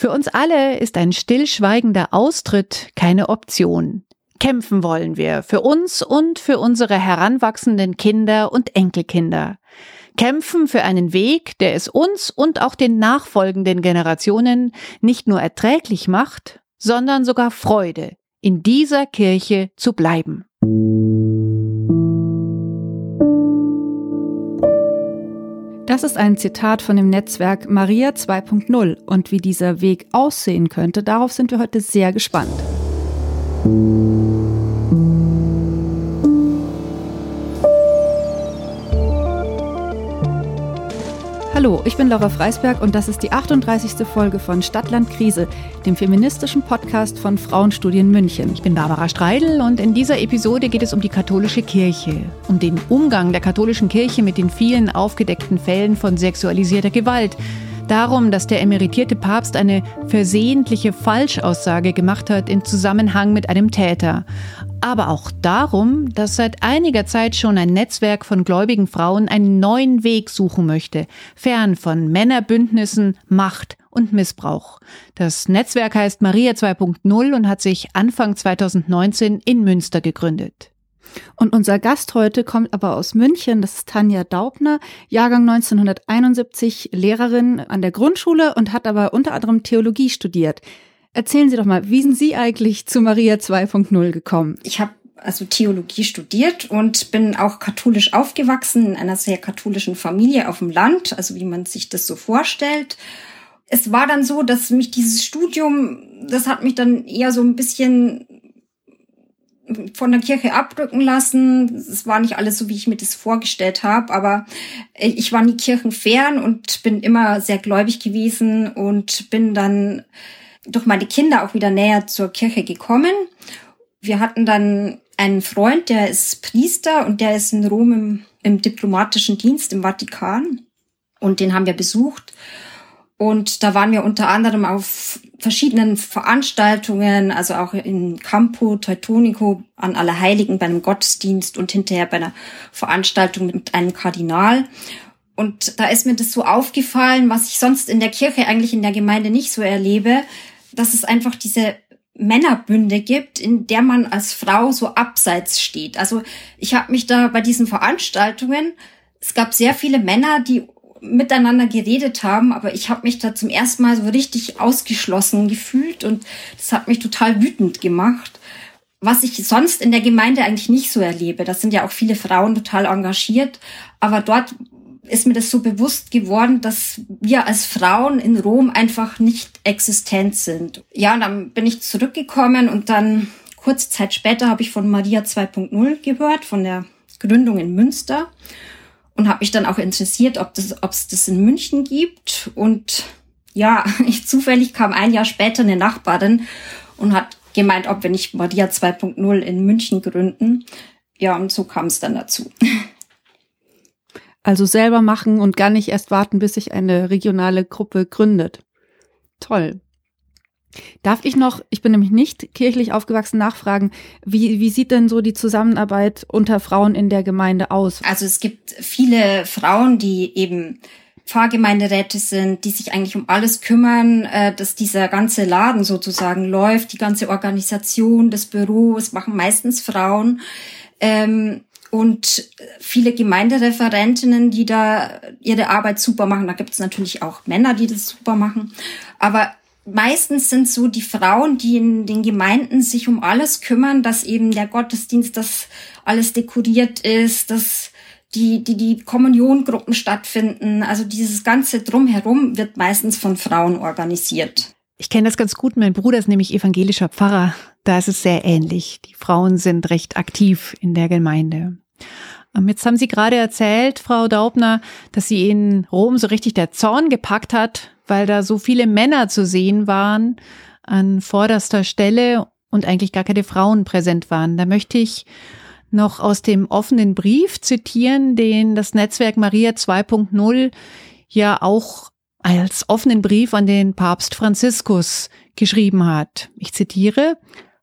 Für uns alle ist ein stillschweigender Austritt keine Option. Kämpfen wollen wir für uns und für unsere heranwachsenden Kinder und Enkelkinder. Kämpfen für einen Weg, der es uns und auch den nachfolgenden Generationen nicht nur erträglich macht, sondern sogar Freude, in dieser Kirche zu bleiben. Das ist ein Zitat von dem Netzwerk Maria 2.0 und wie dieser Weg aussehen könnte, darauf sind wir heute sehr gespannt. Hallo, ich bin Laura Freisberg und das ist die 38. Folge von Stadtland Krise, dem feministischen Podcast von Frauenstudien München. Ich bin Barbara Streidel und in dieser Episode geht es um die katholische Kirche, um den Umgang der katholischen Kirche mit den vielen aufgedeckten Fällen von sexualisierter Gewalt darum, dass der emeritierte Papst eine versehentliche Falschaussage gemacht hat in Zusammenhang mit einem Täter. Aber auch darum, dass seit einiger Zeit schon ein Netzwerk von gläubigen Frauen einen neuen Weg suchen möchte, fern von Männerbündnissen, Macht und Missbrauch. Das Netzwerk heißt Maria 2.0 und hat sich Anfang 2019 in Münster gegründet. Und unser Gast heute kommt aber aus München. Das ist Tanja Daubner, Jahrgang 1971, Lehrerin an der Grundschule und hat aber unter anderem Theologie studiert. Erzählen Sie doch mal, wie sind Sie eigentlich zu Maria 2.0 gekommen? Ich habe also Theologie studiert und bin auch katholisch aufgewachsen in einer sehr katholischen Familie auf dem Land, also wie man sich das so vorstellt. Es war dann so, dass mich dieses Studium, das hat mich dann eher so ein bisschen von der Kirche abrücken lassen. Es war nicht alles so, wie ich mir das vorgestellt habe, aber ich war nie kirchenfern und bin immer sehr gläubig gewesen und bin dann durch meine Kinder auch wieder näher zur Kirche gekommen. Wir hatten dann einen Freund, der ist Priester und der ist in Rom im, im diplomatischen Dienst im Vatikan und den haben wir besucht. Und da waren wir unter anderem auf verschiedenen Veranstaltungen, also auch in Campo Teutonico an Allerheiligen bei einem Gottesdienst und hinterher bei einer Veranstaltung mit einem Kardinal. Und da ist mir das so aufgefallen, was ich sonst in der Kirche eigentlich in der Gemeinde nicht so erlebe, dass es einfach diese Männerbünde gibt, in der man als Frau so abseits steht. Also ich habe mich da bei diesen Veranstaltungen, es gab sehr viele Männer, die miteinander geredet haben, aber ich habe mich da zum ersten Mal so richtig ausgeschlossen gefühlt und das hat mich total wütend gemacht. Was ich sonst in der Gemeinde eigentlich nicht so erlebe. Das sind ja auch viele Frauen total engagiert, aber dort ist mir das so bewusst geworden, dass wir als Frauen in Rom einfach nicht existent sind. Ja, und dann bin ich zurückgekommen und dann kurze Zeit später habe ich von Maria 2.0 gehört, von der Gründung in Münster und habe mich dann auch interessiert, ob das, ob es das in München gibt. Und ja, ich zufällig kam ein Jahr später eine Nachbarin und hat gemeint, ob wir nicht Maria 2.0 in München gründen. Ja, und so kam es dann dazu. Also selber machen und gar nicht erst warten, bis sich eine regionale Gruppe gründet. Toll. Darf ich noch, ich bin nämlich nicht kirchlich aufgewachsen, nachfragen, wie, wie sieht denn so die Zusammenarbeit unter Frauen in der Gemeinde aus? Also es gibt viele Frauen, die eben Pfarrgemeinderäte sind, die sich eigentlich um alles kümmern, äh, dass dieser ganze Laden sozusagen läuft, die ganze Organisation, das Büro, es machen meistens Frauen. Ähm, und viele Gemeindereferentinnen, die da ihre Arbeit super machen. Da gibt es natürlich auch Männer, die das super machen. Aber meistens sind so die Frauen, die in den Gemeinden sich um alles kümmern, dass eben der Gottesdienst, dass alles dekoriert ist, dass die, die, die Kommuniongruppen stattfinden. Also dieses ganze Drumherum wird meistens von Frauen organisiert. Ich kenne das ganz gut. Mein Bruder ist nämlich evangelischer Pfarrer. Da ist es sehr ähnlich. Die Frauen sind recht aktiv in der Gemeinde. Ähm, jetzt haben Sie gerade erzählt, Frau Daubner, dass Sie in Rom so richtig der Zorn gepackt hat, weil da so viele Männer zu sehen waren an vorderster Stelle und eigentlich gar keine Frauen präsent waren. Da möchte ich noch aus dem offenen Brief zitieren, den das Netzwerk Maria 2.0 ja auch als offenen Brief an den Papst Franziskus geschrieben hat. Ich zitiere,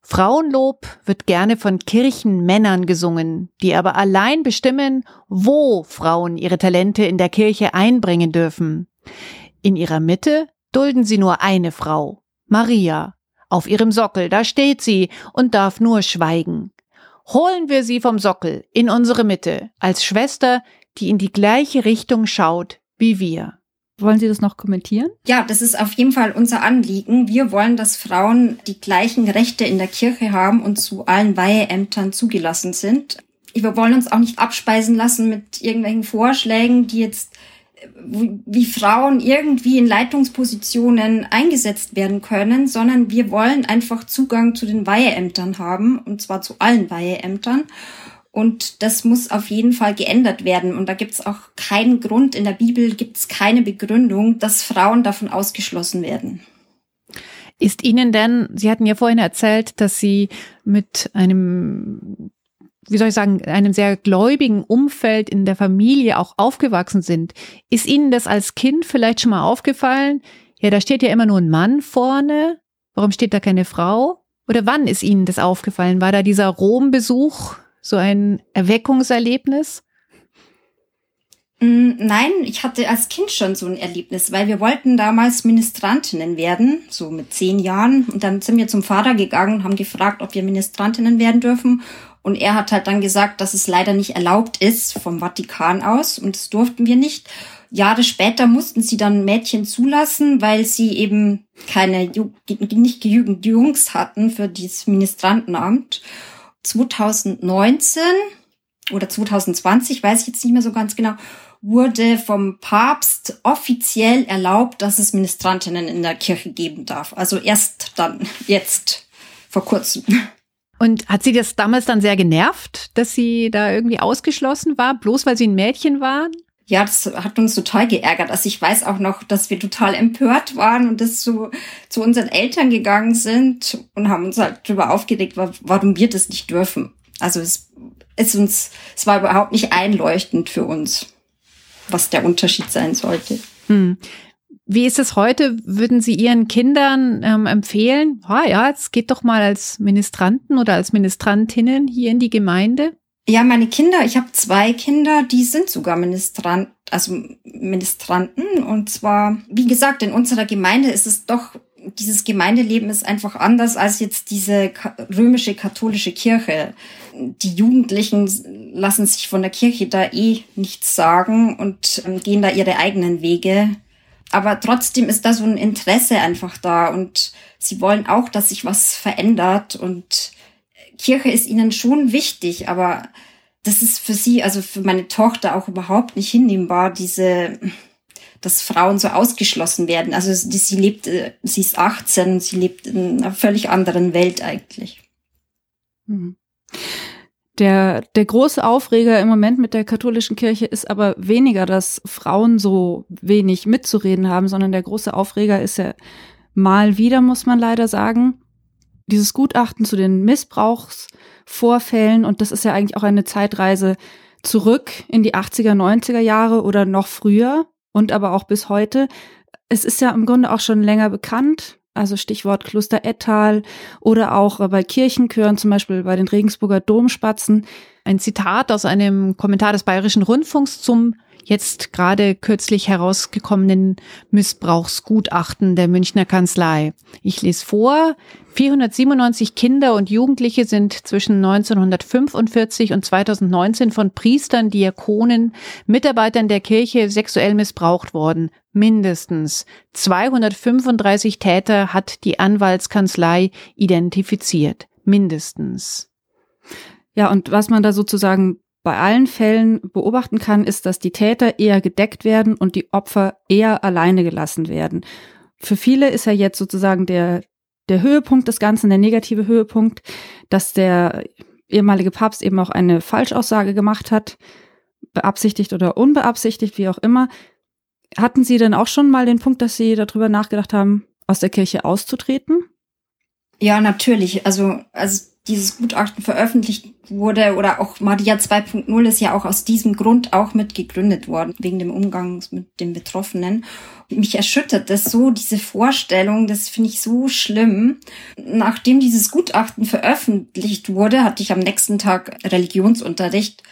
Frauenlob wird gerne von Kirchenmännern gesungen, die aber allein bestimmen, wo Frauen ihre Talente in der Kirche einbringen dürfen. In ihrer Mitte Dulden Sie nur eine Frau, Maria. Auf ihrem Sockel, da steht sie und darf nur schweigen. Holen wir sie vom Sockel in unsere Mitte, als Schwester, die in die gleiche Richtung schaut wie wir. Wollen Sie das noch kommentieren? Ja, das ist auf jeden Fall unser Anliegen. Wir wollen, dass Frauen die gleichen Rechte in der Kirche haben und zu allen Weiheämtern zugelassen sind. Wir wollen uns auch nicht abspeisen lassen mit irgendwelchen Vorschlägen, die jetzt wie Frauen irgendwie in Leitungspositionen eingesetzt werden können, sondern wir wollen einfach Zugang zu den Weiheämtern haben, und zwar zu allen Weiheämtern. Und das muss auf jeden Fall geändert werden. Und da gibt es auch keinen Grund, in der Bibel gibt es keine Begründung, dass Frauen davon ausgeschlossen werden. Ist Ihnen denn, Sie hatten ja vorhin erzählt, dass Sie mit einem, wie soll ich sagen, einem sehr gläubigen Umfeld in der Familie auch aufgewachsen sind. Ist Ihnen das als Kind vielleicht schon mal aufgefallen? Ja, da steht ja immer nur ein Mann vorne. Warum steht da keine Frau? Oder wann ist Ihnen das aufgefallen? War da dieser Rom-Besuch so ein Erweckungserlebnis? Mm, nein, ich hatte als Kind schon so ein Erlebnis, weil wir wollten damals Ministrantinnen werden, so mit zehn Jahren. Und dann sind wir zum Vater gegangen und haben gefragt, ob wir Ministrantinnen werden dürfen. Und er hat halt dann gesagt, dass es leider nicht erlaubt ist vom Vatikan aus und das durften wir nicht. Jahre später mussten sie dann Mädchen zulassen, weil sie eben keine, nicht genügend Jungs hatten für dieses Ministrantenamt. 2019 oder 2020, weiß ich jetzt nicht mehr so ganz genau, wurde vom Papst offiziell erlaubt, dass es Ministrantinnen in der Kirche geben darf. Also erst dann, jetzt, vor kurzem. Und hat sie das damals dann sehr genervt, dass sie da irgendwie ausgeschlossen war, bloß weil sie ein Mädchen waren? Ja, das hat uns total geärgert. Also ich weiß auch noch, dass wir total empört waren und das so zu unseren Eltern gegangen sind und haben uns halt darüber aufgeregt, warum wir das nicht dürfen. Also es ist uns, es war überhaupt nicht einleuchtend für uns, was der Unterschied sein sollte. Hm. Wie ist es heute? Würden Sie Ihren Kindern ähm, empfehlen, ah ja, jetzt geht doch mal als Ministranten oder als Ministrantinnen hier in die Gemeinde? Ja, meine Kinder, ich habe zwei Kinder, die sind sogar Ministrant, also Ministranten. Und zwar, wie gesagt, in unserer Gemeinde ist es doch, dieses Gemeindeleben ist einfach anders als jetzt diese römische katholische Kirche. Die Jugendlichen lassen sich von der Kirche da eh nichts sagen und ähm, gehen da ihre eigenen Wege. Aber trotzdem ist da so ein Interesse einfach da und sie wollen auch, dass sich was verändert und Kirche ist ihnen schon wichtig, aber das ist für sie, also für meine Tochter auch überhaupt nicht hinnehmbar, diese, dass Frauen so ausgeschlossen werden. Also sie lebt, äh, sie ist 18, sie lebt in einer völlig anderen Welt eigentlich. Mhm. Der, der große Aufreger im Moment mit der katholischen Kirche ist aber weniger, dass Frauen so wenig mitzureden haben, sondern der große Aufreger ist ja mal wieder, muss man leider sagen, dieses Gutachten zu den Missbrauchsvorfällen und das ist ja eigentlich auch eine Zeitreise zurück in die 80er, 90er Jahre oder noch früher und aber auch bis heute. Es ist ja im Grunde auch schon länger bekannt, also Stichwort Kloster Ettal oder auch bei Kirchenchören, zum Beispiel bei den Regensburger Domspatzen. Ein Zitat aus einem Kommentar des Bayerischen Rundfunks zum jetzt gerade kürzlich herausgekommenen Missbrauchsgutachten der Münchner Kanzlei. Ich lese vor. 497 Kinder und Jugendliche sind zwischen 1945 und 2019 von Priestern, Diakonen, Mitarbeitern der Kirche sexuell missbraucht worden. Mindestens 235 Täter hat die Anwaltskanzlei identifiziert. Mindestens. Ja, und was man da sozusagen bei allen Fällen beobachten kann, ist, dass die Täter eher gedeckt werden und die Opfer eher alleine gelassen werden. Für viele ist ja jetzt sozusagen der, der Höhepunkt des Ganzen, der negative Höhepunkt, dass der ehemalige Papst eben auch eine Falschaussage gemacht hat, beabsichtigt oder unbeabsichtigt, wie auch immer. Hatten Sie denn auch schon mal den Punkt, dass Sie darüber nachgedacht haben, aus der Kirche auszutreten? Ja, natürlich. Also, also dieses Gutachten veröffentlicht wurde oder auch Maria 2.0 ist ja auch aus diesem Grund auch mit gegründet worden, wegen dem Umgang mit den Betroffenen. Mich erschüttert das so, diese Vorstellung, das finde ich so schlimm. Nachdem dieses Gutachten veröffentlicht wurde, hatte ich am nächsten Tag Religionsunterricht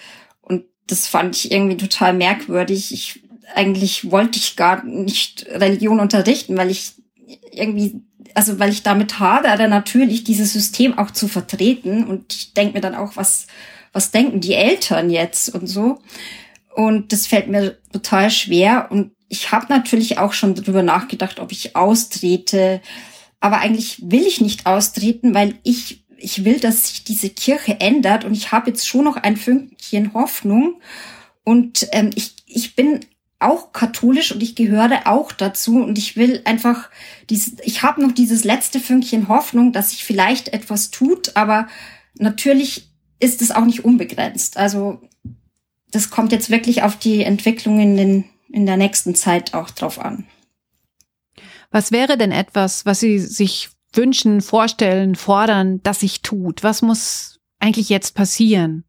und das fand ich irgendwie total merkwürdig. Ich eigentlich wollte ich gar nicht Religion unterrichten, weil ich irgendwie, also weil ich damit hadere, natürlich dieses System auch zu vertreten. Und ich denke mir dann auch, was, was denken die Eltern jetzt und so. Und das fällt mir total schwer. Und ich habe natürlich auch schon darüber nachgedacht, ob ich austrete. Aber eigentlich will ich nicht austreten, weil ich ich will, dass sich diese Kirche ändert und ich habe jetzt schon noch ein Fünkchen Hoffnung und ähm, ich ich bin auch katholisch und ich gehöre auch dazu und ich will einfach dieses, ich habe noch dieses letzte Fünkchen Hoffnung, dass sich vielleicht etwas tut, aber natürlich ist es auch nicht unbegrenzt. Also das kommt jetzt wirklich auf die Entwicklung in, den, in der nächsten Zeit auch drauf an. Was wäre denn etwas, was Sie sich wünschen, vorstellen, fordern, dass sich tut? Was muss eigentlich jetzt passieren?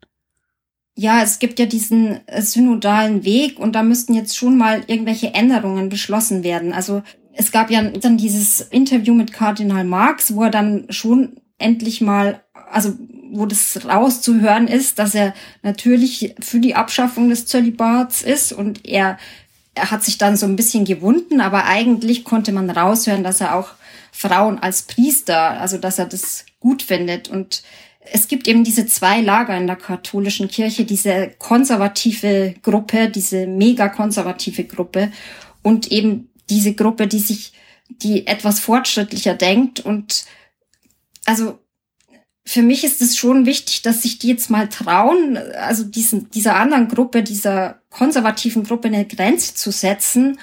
Ja, es gibt ja diesen äh, synodalen Weg und da müssten jetzt schon mal irgendwelche Änderungen beschlossen werden. Also es gab ja dann dieses Interview mit Kardinal Marx, wo er dann schon endlich mal, also wo das rauszuhören ist, dass er natürlich für die Abschaffung des Zölibats ist und er, er hat sich dann so ein bisschen gewunden, aber eigentlich konnte man raushören, dass er auch Frauen als Priester, also dass er das gut findet und es gibt eben diese zwei Lager in der katholischen Kirche, diese konservative Gruppe, diese mega konservative Gruppe und eben diese Gruppe, die sich, die etwas fortschrittlicher denkt und also für mich ist es schon wichtig, dass sich die jetzt mal trauen, also diesen, dieser anderen Gruppe, dieser konservativen Gruppe eine Grenze zu setzen.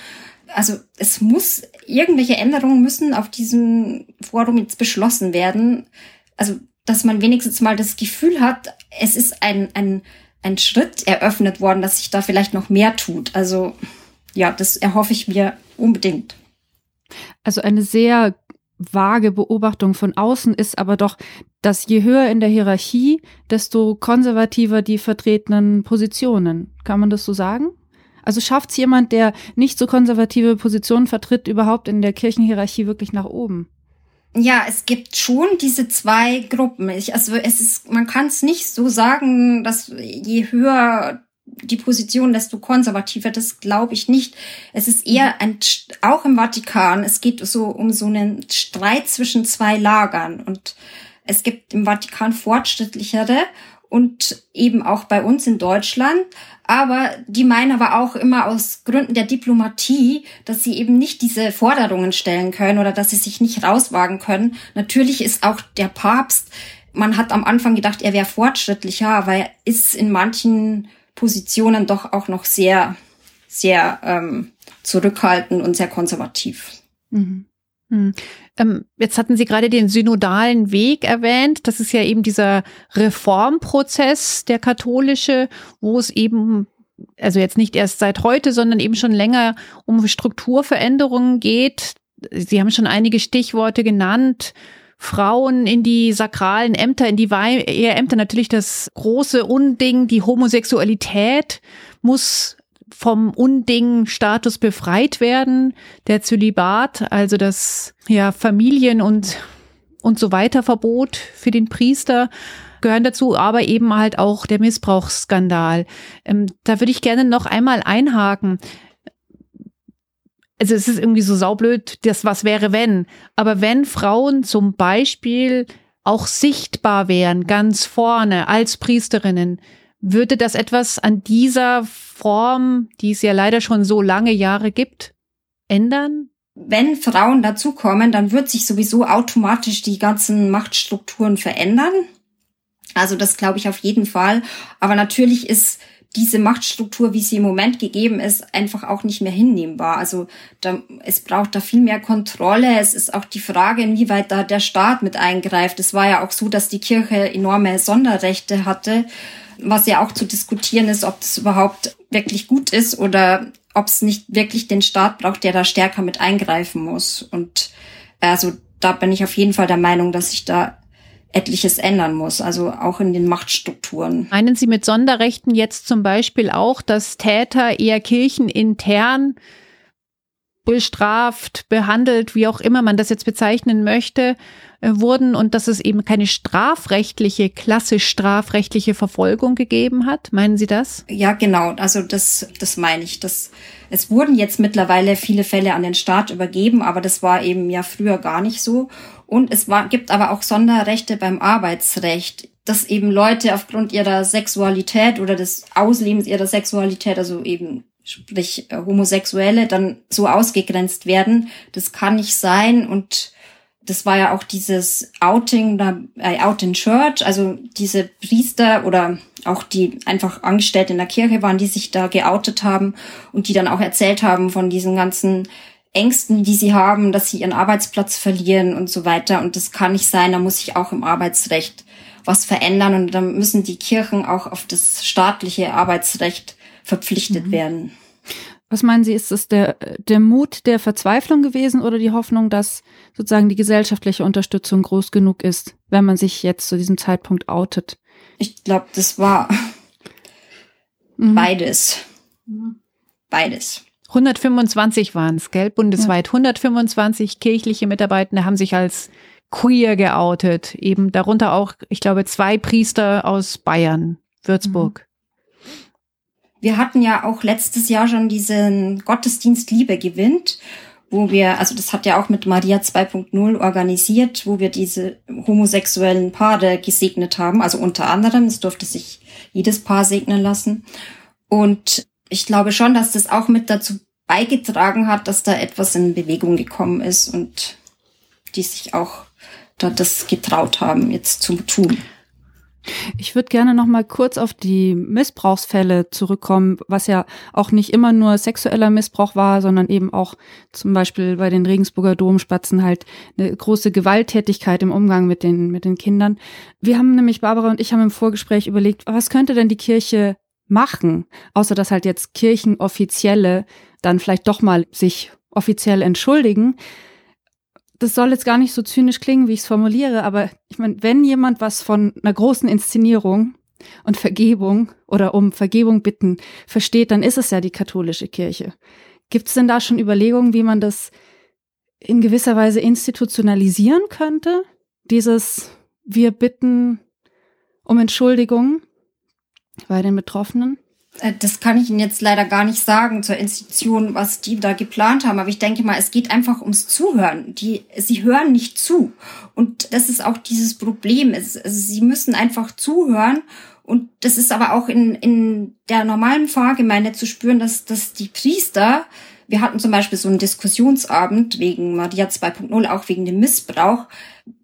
Also es muss, irgendwelche Änderungen müssen auf diesem Forum jetzt beschlossen werden. Also dass man wenigstens mal das Gefühl hat, es ist ein, ein, ein Schritt eröffnet worden, dass sich da vielleicht noch mehr tut. Also ja, das erhoffe ich mir unbedingt. Also eine sehr vage Beobachtung von außen ist aber doch, dass je höher in der Hierarchie, desto konservativer die vertretenen Positionen. Kann man das so sagen? Also schafft es jemand, der nicht so konservative Positionen vertritt, überhaupt in der Kirchenhierarchie wirklich nach oben? Ja, es gibt schon diese zwei Gruppen. Ich, also es ist, man kann es nicht so sagen, dass je höher die Position, desto konservativer. Das glaube ich nicht. Es ist eher ein, auch im Vatikan, es geht so um so einen Streit zwischen zwei Lagern und es gibt im Vatikan fortschrittlichere und eben auch bei uns in Deutschland. Aber die meinen aber auch immer aus Gründen der Diplomatie, dass sie eben nicht diese Forderungen stellen können oder dass sie sich nicht rauswagen können. Natürlich ist auch der Papst, man hat am Anfang gedacht, er wäre fortschrittlicher, aber er ist in manchen Positionen doch auch noch sehr, sehr ähm, zurückhaltend und sehr konservativ. Mhm. Hm. Ähm, jetzt hatten Sie gerade den synodalen Weg erwähnt. Das ist ja eben dieser Reformprozess, der katholische, wo es eben, also jetzt nicht erst seit heute, sondern eben schon länger um Strukturveränderungen geht. Sie haben schon einige Stichworte genannt. Frauen in die sakralen Ämter, in die Weiheämter, natürlich das große Unding, die Homosexualität muss vom Unding-Status befreit werden, der Zölibat, also das ja Familien und und so weiter Verbot für den Priester gehören dazu, aber eben halt auch der Missbrauchsskandal. Ähm, da würde ich gerne noch einmal einhaken. Also es ist irgendwie so saublöd, das was wäre wenn. Aber wenn Frauen zum Beispiel auch sichtbar wären, ganz vorne als Priesterinnen, würde das etwas an dieser Form, die es ja leider schon so lange Jahre gibt, ändern? Wenn Frauen dazukommen, dann wird sich sowieso automatisch die ganzen Machtstrukturen verändern. Also das glaube ich auf jeden Fall. Aber natürlich ist diese Machtstruktur, wie sie im Moment gegeben ist, einfach auch nicht mehr hinnehmbar. Also da, es braucht da viel mehr Kontrolle. Es ist auch die Frage, inwieweit da der Staat mit eingreift. Es war ja auch so, dass die Kirche enorme Sonderrechte hatte was ja auch zu diskutieren ist, ob das überhaupt wirklich gut ist oder ob es nicht wirklich den Staat braucht, der da stärker mit eingreifen muss. Und also da bin ich auf jeden Fall der Meinung, dass sich da etliches ändern muss, also auch in den Machtstrukturen. Meinen Sie mit Sonderrechten jetzt zum Beispiel auch, dass Täter eher kirchenintern bestraft, behandelt, wie auch immer man das jetzt bezeichnen möchte, äh, wurden und dass es eben keine strafrechtliche, klassisch strafrechtliche Verfolgung gegeben hat. Meinen Sie das? Ja, genau. Also das, das meine ich. Das, es wurden jetzt mittlerweile viele Fälle an den Staat übergeben, aber das war eben ja früher gar nicht so. Und es war, gibt aber auch Sonderrechte beim Arbeitsrecht, dass eben Leute aufgrund ihrer Sexualität oder des Auslebens ihrer Sexualität, also eben sprich äh, Homosexuelle, dann so ausgegrenzt werden. Das kann nicht sein und das war ja auch dieses Outing, Out in Church, also diese Priester oder auch die einfach Angestellte in der Kirche waren, die sich da geoutet haben und die dann auch erzählt haben von diesen ganzen Ängsten, die sie haben, dass sie ihren Arbeitsplatz verlieren und so weiter. Und das kann nicht sein, da muss sich auch im Arbeitsrecht was verändern und dann müssen die Kirchen auch auf das staatliche Arbeitsrecht verpflichtet mhm. werden. Was meinen Sie, ist es der, der Mut der Verzweiflung gewesen oder die Hoffnung, dass sozusagen die gesellschaftliche Unterstützung groß genug ist, wenn man sich jetzt zu diesem Zeitpunkt outet? Ich glaube, das war mhm. beides. Beides. 125 waren es, gell? Bundesweit. Ja. 125 kirchliche Mitarbeitende haben sich als queer geoutet. Eben darunter auch, ich glaube, zwei Priester aus Bayern, Würzburg. Wir hatten ja auch letztes Jahr schon diesen Gottesdienst Liebe gewinnt, wo wir, also das hat ja auch mit Maria 2.0 organisiert, wo wir diese homosexuellen Paare gesegnet haben. Also unter anderem, es durfte sich jedes Paar segnen lassen. Und ich glaube schon, dass das auch mit dazu beigetragen hat, dass da etwas in Bewegung gekommen ist und die sich auch da das getraut haben, jetzt zu tun. Ich würde gerne noch mal kurz auf die Missbrauchsfälle zurückkommen, was ja auch nicht immer nur sexueller Missbrauch war, sondern eben auch zum Beispiel bei den Regensburger Domspatzen halt eine große Gewalttätigkeit im Umgang mit den, mit den Kindern. Wir haben nämlich, Barbara und ich haben im Vorgespräch überlegt, was könnte denn die Kirche machen, außer dass halt jetzt Kirchenoffizielle dann vielleicht doch mal sich offiziell entschuldigen das soll jetzt gar nicht so zynisch klingen, wie ich es formuliere, aber ich meine, wenn jemand was von einer großen Inszenierung und Vergebung oder um Vergebung bitten versteht, dann ist es ja die katholische Kirche. Gibt es denn da schon Überlegungen, wie man das in gewisser Weise institutionalisieren könnte? Dieses Wir bitten um Entschuldigung bei den Betroffenen? Äh, das kann ich Ihnen jetzt leider gar nicht sagen zur Institution, was die da geplant haben. Aber ich denke mal, es geht einfach ums Zuhören. Die, sie hören nicht zu. Und das ist auch dieses Problem. Es, also sie müssen einfach zuhören. Und das ist aber auch in, in der normalen Pfarrgemeinde zu spüren, dass, dass die Priester wir hatten zum Beispiel so einen Diskussionsabend wegen Maria 2.0, auch wegen dem Missbrauch.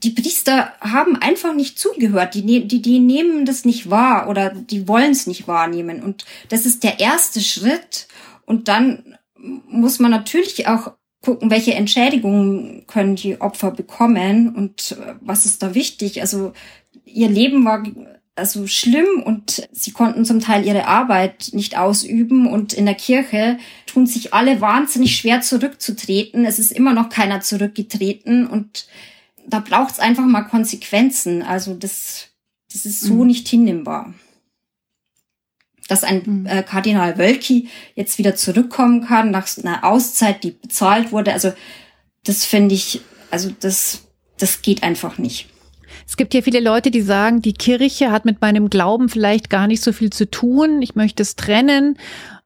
Die Priester haben einfach nicht zugehört. Die, ne-, die, die nehmen das nicht wahr oder die wollen es nicht wahrnehmen. Und das ist der erste Schritt. Und dann muss man natürlich auch gucken, welche Entschädigungen können die Opfer bekommen und was ist da wichtig. Also ihr Leben war also schlimm und sie konnten zum Teil ihre Arbeit nicht ausüben und in der Kirche tun sich alle wahnsinnig schwer zurückzutreten. Es ist immer noch keiner zurückgetreten und da braucht es einfach mal Konsequenzen. Also das, das ist so mhm. nicht hinnehmbar. Dass ein mhm. äh, Kardinal Wölki jetzt wieder zurückkommen kann nach einer Auszeit, die bezahlt wurde, also das finde ich, also das, das geht einfach nicht. Es gibt ja viele Leute, die sagen, die Kirche hat mit meinem Glauben vielleicht gar nicht so viel zu tun. Ich möchte es trennen.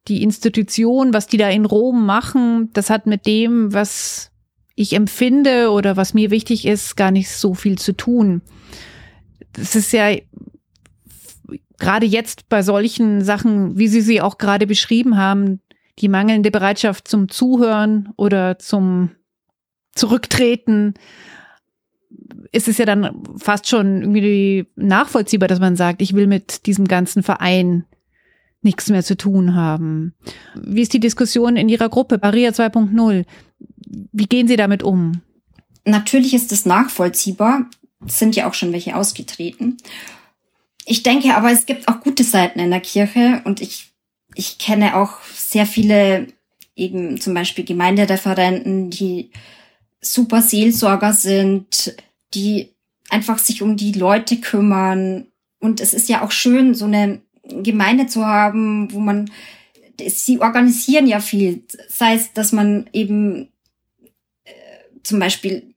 Die Institution, was die da in Rom machen, das hat mit dem, was ich empfinde oder was mir wichtig ist, gar nicht so viel zu tun. Das ist ja gerade jetzt bei solchen Sachen, wie Sie sie auch gerade beschrieben haben, die mangelnde Bereitschaft zum Zuhören oder zum Zurücktreten ist es ja dann fast schon irgendwie nachvollziehbar, dass man sagt, ich will mit diesem ganzen Verein nichts mehr zu tun haben. Wie ist die Diskussion in Ihrer Gruppe, Maria 2.0? Wie gehen Sie damit um? Natürlich ist es nachvollziehbar. Es sind ja auch schon welche ausgetreten. Ich denke aber, es gibt auch gute Seiten in der Kirche und ich, ich kenne auch sehr viele eben zum Beispiel Gemeindereferenten, die super Seelsorger sind, die einfach sich um die Leute kümmern. Und es ist ja auch schön, so eine Gemeinde zu haben, wo man, sie organisieren ja viel. Sei es, dass man eben zum Beispiel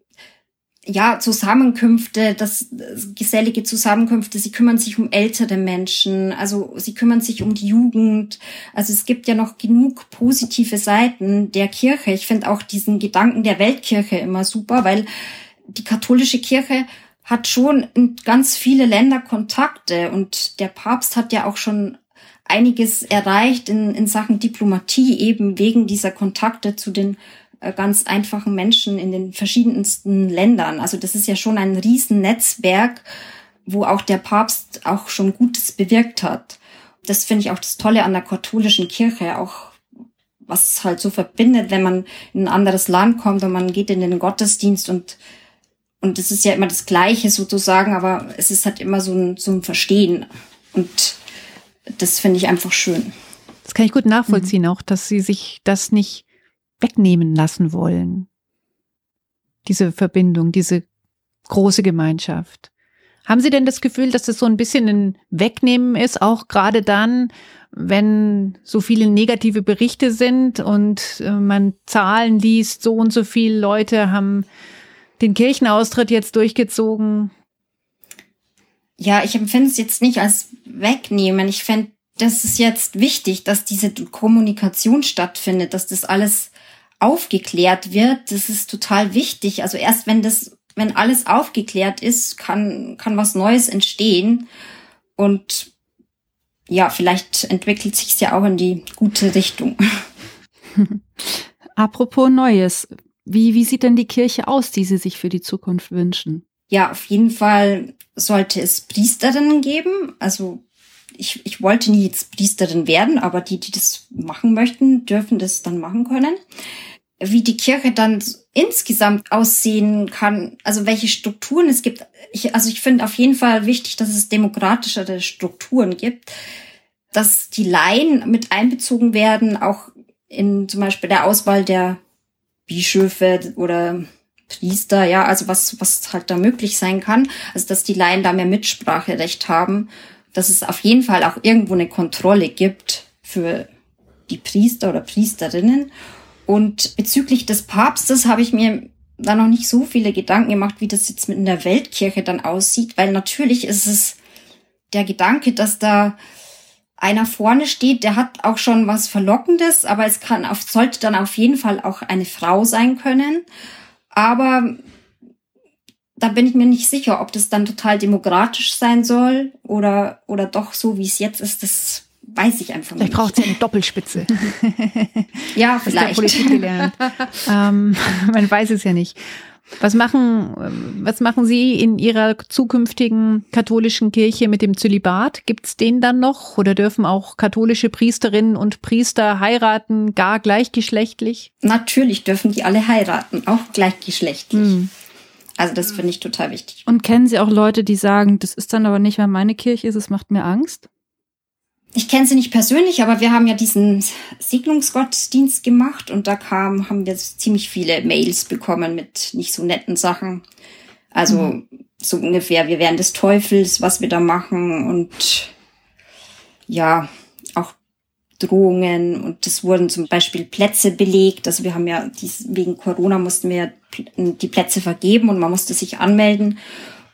ja, Zusammenkünfte, das, das gesellige Zusammenkünfte, sie kümmern sich um ältere Menschen, also sie kümmern sich um die Jugend. Also es gibt ja noch genug positive Seiten der Kirche. Ich finde auch diesen Gedanken der Weltkirche immer super, weil die katholische Kirche hat schon in ganz viele Länder Kontakte und der Papst hat ja auch schon einiges erreicht in, in Sachen Diplomatie eben wegen dieser Kontakte zu den ganz einfachen Menschen in den verschiedensten Ländern. Also das ist ja schon ein Riesennetzwerk, wo auch der Papst auch schon Gutes bewirkt hat. Das finde ich auch das Tolle an der katholischen Kirche, auch was halt so verbindet, wenn man in ein anderes Land kommt und man geht in den Gottesdienst und und es ist ja immer das Gleiche sozusagen, aber es ist halt immer so ein, so ein Verstehen. Und das finde ich einfach schön. Das kann ich gut nachvollziehen, mhm. auch, dass sie sich das nicht wegnehmen lassen wollen. Diese Verbindung, diese große Gemeinschaft. Haben Sie denn das Gefühl, dass das so ein bisschen ein Wegnehmen ist, auch gerade dann, wenn so viele negative Berichte sind und äh, man Zahlen liest, so und so viele Leute haben den Kirchenaustritt jetzt durchgezogen? Ja, ich empfinde es jetzt nicht als Wegnehmen. Ich fände, das ist jetzt wichtig, dass diese Kommunikation stattfindet, dass das alles aufgeklärt wird, das ist total wichtig. Also erst wenn das, wenn alles aufgeklärt ist, kann, kann was Neues entstehen. Und ja, vielleicht entwickelt sich es ja auch in die gute Richtung. Apropos Neues. Wie, wie sieht denn die Kirche aus, die Sie sich für die Zukunft wünschen? Ja, auf jeden Fall sollte es Priesterinnen geben. Also ich, ich wollte nie jetzt Priesterin werden, aber die, die das machen möchten, dürfen das dann machen können. Wie die Kirche dann insgesamt aussehen kann, also welche Strukturen es gibt. Ich, also ich finde auf jeden Fall wichtig, dass es demokratischere Strukturen gibt, dass die Laien mit einbezogen werden, auch in zum Beispiel der Auswahl der Bischöfe oder Priester, ja, also was, was halt da möglich sein kann. Also dass die Laien da mehr Mitspracherecht haben dass es auf jeden Fall auch irgendwo eine Kontrolle gibt für die Priester oder Priesterinnen. Und bezüglich des Papstes habe ich mir da noch nicht so viele Gedanken gemacht, wie das jetzt mit in der Weltkirche dann aussieht, weil natürlich ist es der Gedanke, dass da einer vorne steht, der hat auch schon was Verlockendes, aber es kann sollte dann auf jeden Fall auch eine Frau sein können. Aber da bin ich mir nicht sicher, ob das dann total demokratisch sein soll oder, oder doch so, wie es jetzt ist. Das weiß ich einfach nicht. Vielleicht braucht es eine Doppelspitze. ja, vielleicht. Politik gelernt. ähm, man weiß es ja nicht. Was machen, was machen Sie in Ihrer zukünftigen katholischen Kirche mit dem Zölibat? Gibt es den dann noch? Oder dürfen auch katholische Priesterinnen und Priester heiraten, gar gleichgeschlechtlich? Natürlich dürfen die alle heiraten, auch gleichgeschlechtlich. Hm. Also das finde ich total wichtig. Und kennen Sie auch Leute, die sagen, das ist dann aber nicht mehr meine Kirche, es macht mir Angst? Ich kenne sie nicht persönlich, aber wir haben ja diesen Segnungsgottesdienst gemacht und da kam, haben wir ziemlich viele Mails bekommen mit nicht so netten Sachen. Also mhm. so ungefähr, wir wären des Teufels, was wir da machen und ja, Drohungen und es wurden zum Beispiel Plätze belegt. Also wir haben ja dies, wegen Corona mussten wir die Plätze vergeben und man musste sich anmelden.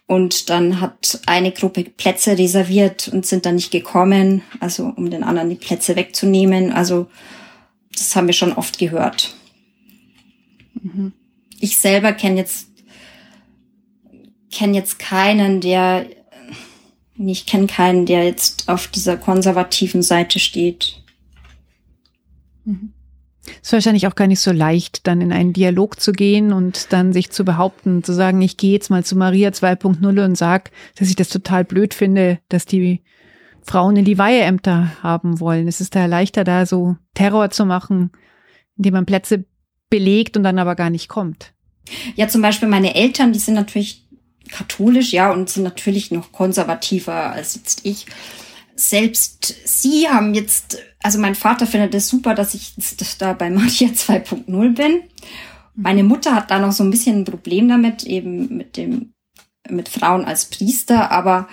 Und dann hat eine Gruppe Plätze reserviert und sind dann nicht gekommen, also um den anderen die Plätze wegzunehmen. Also das haben wir schon oft gehört. Mhm. Ich selber kenne jetzt kenne jetzt keinen, der ich kenne keinen, der jetzt auf dieser konservativen Seite steht. Mhm. ist wahrscheinlich auch gar nicht so leicht, dann in einen Dialog zu gehen und dann sich zu behaupten, zu sagen, ich gehe jetzt mal zu Maria 2.0 und sag, dass ich das total blöd finde, dass die Frauen in die Weiheämter haben wollen. Es ist da leichter, da so Terror zu machen, indem man Plätze belegt und dann aber gar nicht kommt. Ja, zum Beispiel meine Eltern, die sind natürlich katholisch, ja, und sind natürlich noch konservativer als jetzt ich selbst sie haben jetzt, also mein Vater findet es super, dass ich da bei Maria 2.0 bin. Meine Mutter hat da noch so ein bisschen ein Problem damit, eben mit dem, mit Frauen als Priester, aber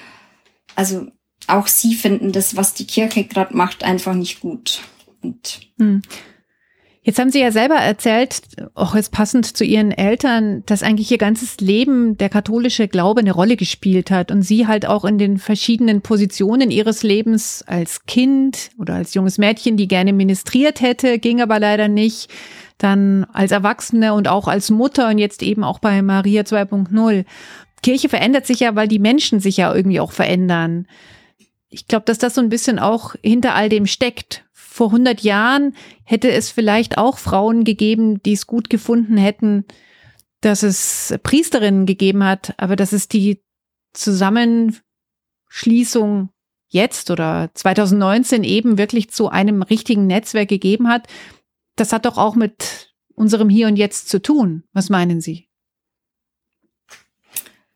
also auch sie finden das, was die Kirche gerade macht, einfach nicht gut. Und hm. Jetzt haben Sie ja selber erzählt, auch jetzt passend zu Ihren Eltern, dass eigentlich Ihr ganzes Leben der katholische Glaube eine Rolle gespielt hat und Sie halt auch in den verschiedenen Positionen Ihres Lebens als Kind oder als junges Mädchen, die gerne ministriert hätte, ging aber leider nicht, dann als Erwachsene und auch als Mutter und jetzt eben auch bei Maria 2.0. Kirche verändert sich ja, weil die Menschen sich ja irgendwie auch verändern. Ich glaube, dass das so ein bisschen auch hinter all dem steckt vor 100 Jahren hätte es vielleicht auch Frauen gegeben, die es gut gefunden hätten, dass es Priesterinnen gegeben hat, aber dass es die Zusammenschließung jetzt oder 2019 eben wirklich zu einem richtigen Netzwerk gegeben hat, das hat doch auch mit unserem Hier und Jetzt zu tun. Was meinen Sie?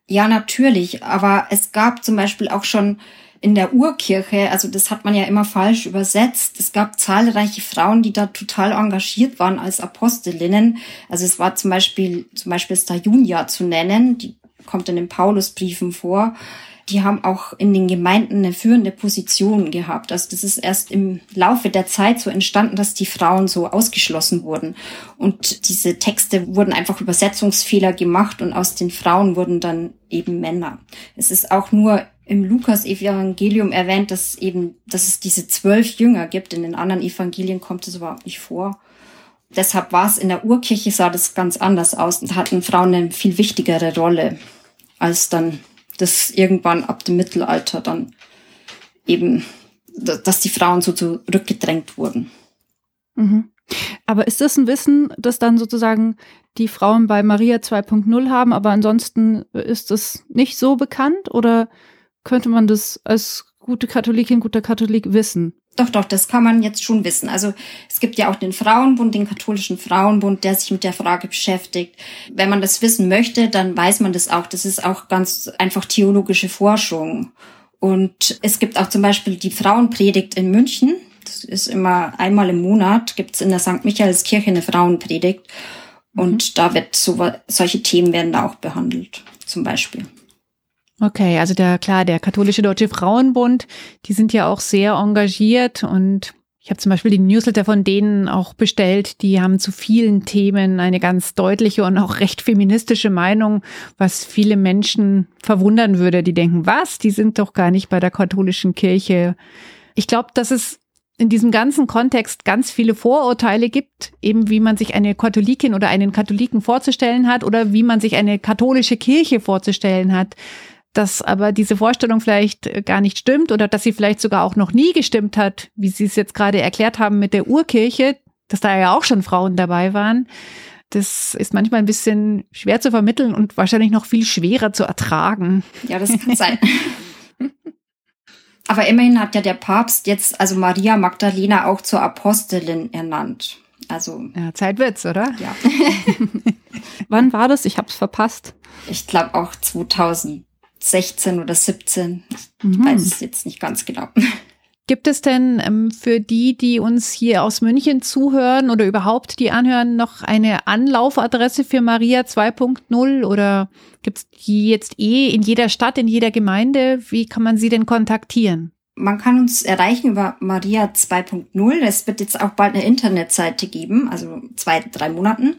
Ja, natürlich. Aber es gab zum Beispiel auch schon in der Urkirche, also das hat man ja immer falsch übersetzt. Es gab zahlreiche Frauen, die da total engagiert waren als Apostelinnen. Also es war zum Beispiel, zum Beispiel ist da Junia zu nennen, die kommt in den Paulusbriefen vor. Die haben auch in den Gemeinden eine führende Position gehabt. Also das ist erst im Laufe der Zeit so entstanden, dass die Frauen so ausgeschlossen wurden. Und diese Texte wurden einfach Übersetzungsfehler gemacht und aus den Frauen wurden dann eben Männer. Es ist auch nur im Lukas-Evangelium erwähnt, dass eben, dass es diese zwölf Jünger gibt. In den anderen Evangelien kommt es überhaupt nicht vor. Deshalb war es in der Urkirche sah das ganz anders aus und hatten Frauen eine viel wichtigere Rolle als dann das irgendwann ab dem Mittelalter dann eben, dass die Frauen so zurückgedrängt wurden. Mhm. Aber ist das ein Wissen, das dann sozusagen die Frauen bei Maria 2.0 haben, aber ansonsten ist es nicht so bekannt oder könnte man das als gute Katholikin, guter Katholik wissen? Doch, doch, das kann man jetzt schon wissen. Also es gibt ja auch den Frauenbund, den katholischen Frauenbund, der sich mit der Frage beschäftigt. Wenn man das wissen möchte, dann weiß man das auch. Das ist auch ganz einfach theologische Forschung. Und es gibt auch zum Beispiel die Frauenpredigt in München. Das ist immer einmal im Monat, gibt es in der St. Michaelskirche eine Frauenpredigt. Und mhm. da wird so, solche Themen werden da auch behandelt, zum Beispiel. Okay, also der klar, der katholische Deutsche Frauenbund, die sind ja auch sehr engagiert und ich habe zum Beispiel die Newsletter von denen auch bestellt. Die haben zu vielen Themen eine ganz deutliche und auch recht feministische Meinung, was viele Menschen verwundern würde. Die denken, was? Die sind doch gar nicht bei der katholischen Kirche. Ich glaube, dass es in diesem ganzen Kontext ganz viele Vorurteile gibt, eben wie man sich eine Katholikin oder einen Katholiken vorzustellen hat oder wie man sich eine katholische Kirche vorzustellen hat dass aber diese Vorstellung vielleicht äh, gar nicht stimmt oder dass sie vielleicht sogar auch noch nie gestimmt hat, wie Sie es jetzt gerade erklärt haben mit der Urkirche, dass da ja auch schon Frauen dabei waren. Das ist manchmal ein bisschen schwer zu vermitteln und wahrscheinlich noch viel schwerer zu ertragen. Ja, das kann sein. Aber immerhin hat ja der Papst jetzt also Maria Magdalena auch zur Apostelin ernannt. Also ja, Zeit wird's, oder? Ja. Wann war das? Ich hab's verpasst. Ich glaube auch 2000. 16 oder 17. Ich mhm. weiß es jetzt nicht ganz genau. Gibt es denn ähm, für die, die uns hier aus München zuhören oder überhaupt die anhören, noch eine Anlaufadresse für Maria 2.0 oder gibt es die jetzt eh in jeder Stadt, in jeder Gemeinde? Wie kann man sie denn kontaktieren? Man kann uns erreichen über Maria 2.0. Es wird jetzt auch bald eine Internetseite geben, also zwei, drei Monaten.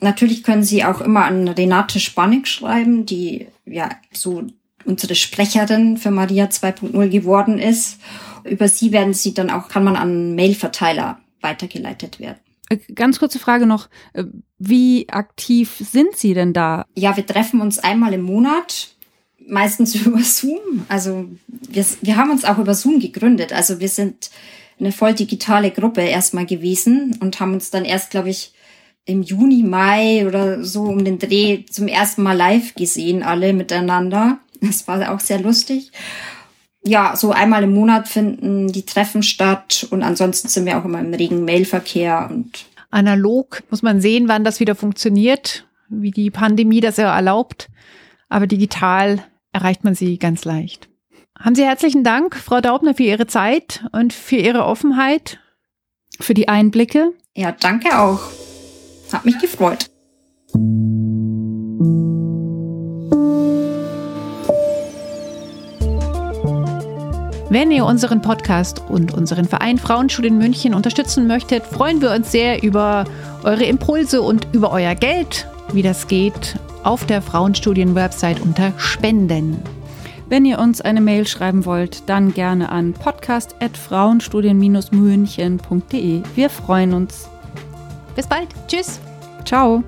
Natürlich können Sie auch immer an Renate Spanik schreiben, die ja so unsere Sprecherin für Maria 2.0 geworden ist. Über sie werden sie dann auch, kann man an Mailverteiler weitergeleitet werden. Äh, ganz kurze Frage noch. Äh, wie aktiv sind Sie denn da? Ja, wir treffen uns einmal im Monat, meistens über Zoom. Also wir, wir haben uns auch über Zoom gegründet. Also wir sind eine voll digitale Gruppe erstmal gewesen und haben uns dann erst, glaube ich, im Juni, Mai oder so um den Dreh zum ersten Mal live gesehen, alle miteinander. Das war auch sehr lustig. Ja, so einmal im Monat finden die Treffen statt und ansonsten sind wir auch immer im regen Mailverkehr und analog muss man sehen, wann das wieder funktioniert, wie die Pandemie das ja erlaubt, aber digital erreicht man sie ganz leicht. Haben Sie herzlichen Dank, Frau Daubner, für Ihre Zeit und für Ihre Offenheit, für die Einblicke. Ja, danke auch. Hat mich gefreut. Wenn ihr unseren Podcast und unseren Verein Frauenschulen München unterstützen möchtet, freuen wir uns sehr über eure Impulse und über euer Geld. Wie das geht, auf der Frauenstudien-Website unter Spenden. Wenn ihr uns eine Mail schreiben wollt, dann gerne an podcast.frauenstudien-münchen.de. Wir freuen uns. Bis bald. Tschüss. Ciao.